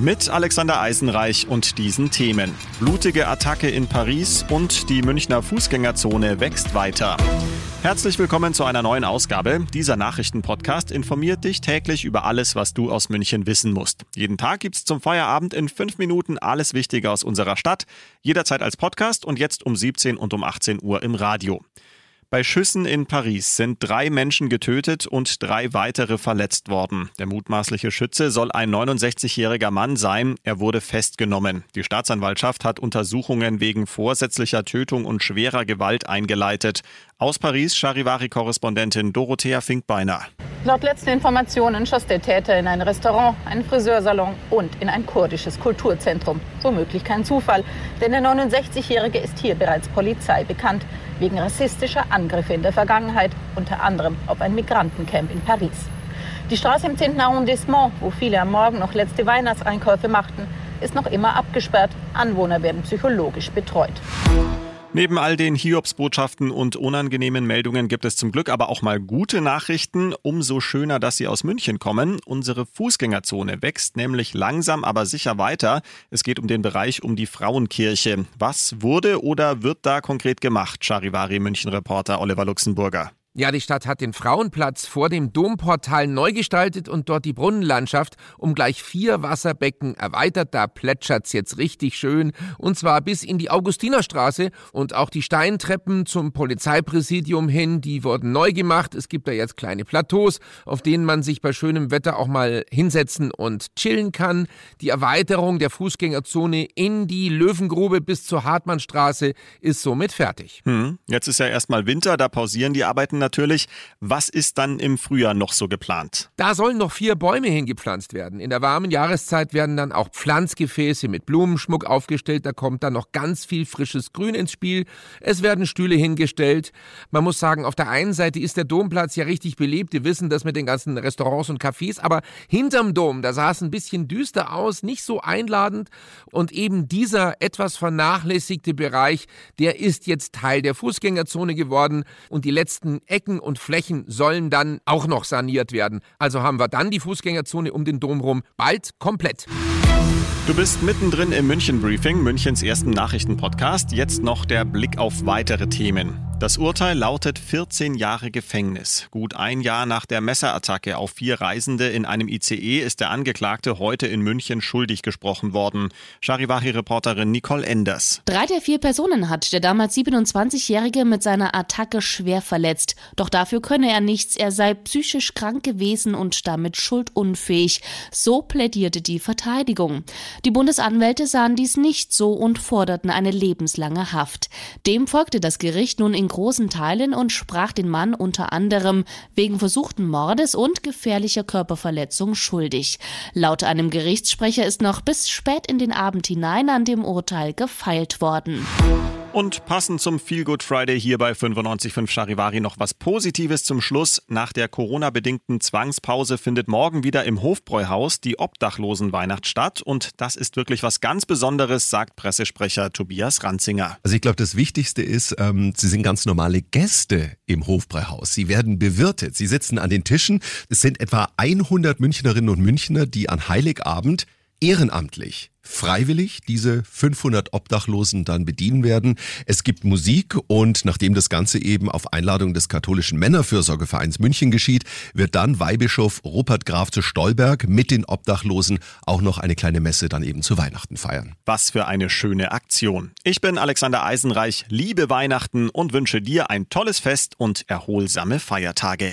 Mit Alexander Eisenreich und diesen Themen. Blutige Attacke in Paris und die Münchner Fußgängerzone wächst weiter. Herzlich willkommen zu einer neuen Ausgabe. Dieser Nachrichtenpodcast informiert dich täglich über alles, was du aus München wissen musst. Jeden Tag gibt's zum Feierabend in fünf Minuten alles Wichtige aus unserer Stadt. Jederzeit als Podcast und jetzt um 17 und um 18 Uhr im Radio. Bei Schüssen in Paris sind drei Menschen getötet und drei weitere verletzt worden. Der mutmaßliche Schütze soll ein 69-jähriger Mann sein. Er wurde festgenommen. Die Staatsanwaltschaft hat Untersuchungen wegen vorsätzlicher Tötung und schwerer Gewalt eingeleitet. Aus Paris Charivari-Korrespondentin Dorothea Finkbeiner. Laut letzten Informationen schoss der Täter in ein Restaurant, einen Friseursalon und in ein kurdisches Kulturzentrum. Womöglich kein Zufall, denn der 69-Jährige ist hier bereits Polizei bekannt, wegen rassistischer Angriffe in der Vergangenheit, unter anderem auf ein Migrantencamp in Paris. Die Straße im 10. Arrondissement, wo viele am Morgen noch letzte Weihnachtseinkäufe machten, ist noch immer abgesperrt. Anwohner werden psychologisch betreut. Neben all den Hiobsbotschaften und unangenehmen Meldungen gibt es zum Glück aber auch mal gute Nachrichten. Umso schöner, dass sie aus München kommen. Unsere Fußgängerzone wächst nämlich langsam, aber sicher weiter. Es geht um den Bereich um die Frauenkirche. Was wurde oder wird da konkret gemacht? Charivari München-Reporter Oliver Luxemburger. Ja, die Stadt hat den Frauenplatz vor dem Domportal neu gestaltet und dort die Brunnenlandschaft um gleich vier Wasserbecken erweitert. Da plätschert's jetzt richtig schön und zwar bis in die Augustinerstraße und auch die Steintreppen zum Polizeipräsidium hin, die wurden neu gemacht. Es gibt da jetzt kleine Plateaus, auf denen man sich bei schönem Wetter auch mal hinsetzen und chillen kann. Die Erweiterung der Fußgängerzone in die Löwengrube bis zur Hartmannstraße ist somit fertig. Hm. Jetzt ist ja erstmal Winter, da pausieren die Arbeiten natürlich. Was ist dann im Frühjahr noch so geplant? Da sollen noch vier Bäume hingepflanzt werden. In der warmen Jahreszeit werden dann auch Pflanzgefäße mit Blumenschmuck aufgestellt. Da kommt dann noch ganz viel frisches Grün ins Spiel. Es werden Stühle hingestellt. Man muss sagen, auf der einen Seite ist der Domplatz ja richtig belebt. Wir wissen das mit den ganzen Restaurants und Cafés. Aber hinterm Dom, da sah es ein bisschen düster aus, nicht so einladend. Und eben dieser etwas vernachlässigte Bereich, der ist jetzt Teil der Fußgängerzone geworden. Und die letzten Ecken und Flächen sollen dann auch noch saniert werden. Also haben wir dann die Fußgängerzone um den Dom rum bald komplett. Du bist mittendrin im München Briefing, Münchens ersten Nachrichtenpodcast. Jetzt noch der Blick auf weitere Themen. Das Urteil lautet 14 Jahre Gefängnis. Gut ein Jahr nach der Messerattacke auf vier Reisende in einem ICE ist der Angeklagte heute in München schuldig gesprochen worden. Charivachi-Reporterin Nicole Enders. Drei der vier Personen hat der damals 27-Jährige mit seiner Attacke schwer verletzt. Doch dafür könne er nichts. Er sei psychisch krank gewesen und damit schuldunfähig. So plädierte die Verteidigung. Die Bundesanwälte sahen dies nicht so und forderten eine lebenslange Haft. Dem folgte das Gericht nun in großen Teilen und sprach den Mann unter anderem wegen versuchten Mordes und gefährlicher Körperverletzung schuldig. Laut einem Gerichtssprecher ist noch bis spät in den Abend hinein an dem Urteil gefeilt worden. Und passend zum Feel Good Friday hier bei 95.5 Charivari noch was Positives zum Schluss. Nach der Corona-bedingten Zwangspause findet morgen wieder im Hofbräuhaus die Obdachlosenweihnacht statt. Und das ist wirklich was ganz Besonderes, sagt Pressesprecher Tobias Ranzinger. Also ich glaube, das Wichtigste ist, ähm, Sie sind ganz normale Gäste im Hofbräuhaus. Sie werden bewirtet. Sie sitzen an den Tischen. Es sind etwa 100 Münchnerinnen und Münchner, die an Heiligabend ehrenamtlich freiwillig diese 500 Obdachlosen dann bedienen werden. Es gibt Musik und nachdem das Ganze eben auf Einladung des katholischen Männerfürsorgevereins München geschieht, wird dann Weihbischof Rupert Graf zu Stolberg mit den Obdachlosen auch noch eine kleine Messe dann eben zu Weihnachten feiern. Was für eine schöne Aktion. Ich bin Alexander Eisenreich, liebe Weihnachten und wünsche dir ein tolles Fest und erholsame Feiertage.